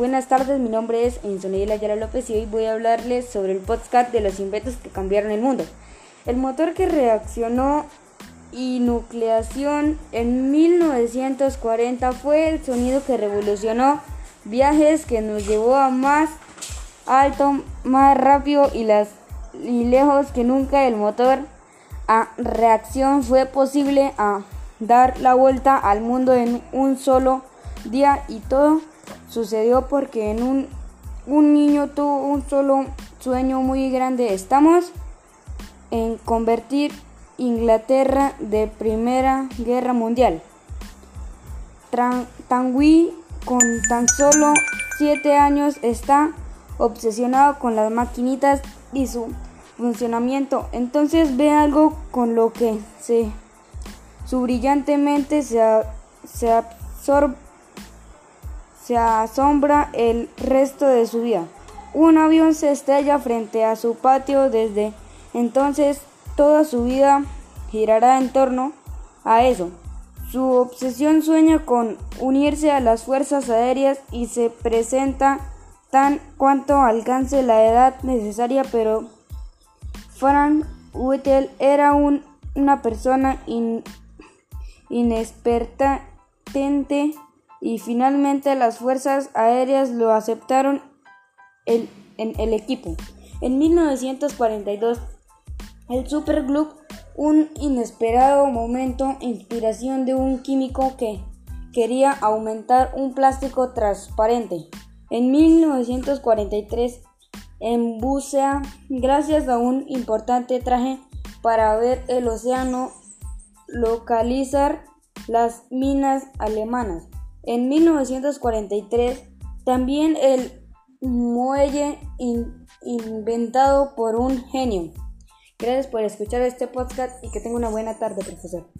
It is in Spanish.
Buenas tardes, mi nombre es Insonela Ayala López y hoy voy a hablarles sobre el podcast de los inventos que cambiaron el mundo. El motor que reaccionó y nucleación en 1940 fue el sonido que revolucionó viajes que nos llevó a más alto, más rápido y, las, y lejos que nunca el motor a reacción fue posible a dar la vuelta al mundo en un solo día y todo sucedió porque en un, un niño tuvo un solo sueño muy grande. Estamos en convertir Inglaterra de Primera Guerra Mundial. Tanguy con tan solo 7 años está obsesionado con las maquinitas y su funcionamiento. Entonces ve algo con lo que se su brillantemente se, se absorbe se asombra el resto de su vida. Un avión se estrella frente a su patio desde entonces toda su vida girará en torno a eso. Su obsesión sueña con unirse a las fuerzas aéreas y se presenta tan cuanto alcance la edad necesaria, pero Frank Whittle era una persona in, inexpertente y finalmente las fuerzas aéreas lo aceptaron en el equipo. En 1942, el Superglue, un inesperado momento, inspiración de un químico que quería aumentar un plástico transparente. En 1943, en Bucea, gracias a un importante traje para ver el océano, localizar las minas alemanas. En 1943, también el muelle inventado por un genio. Gracias por escuchar este podcast y que tenga una buena tarde, profesor.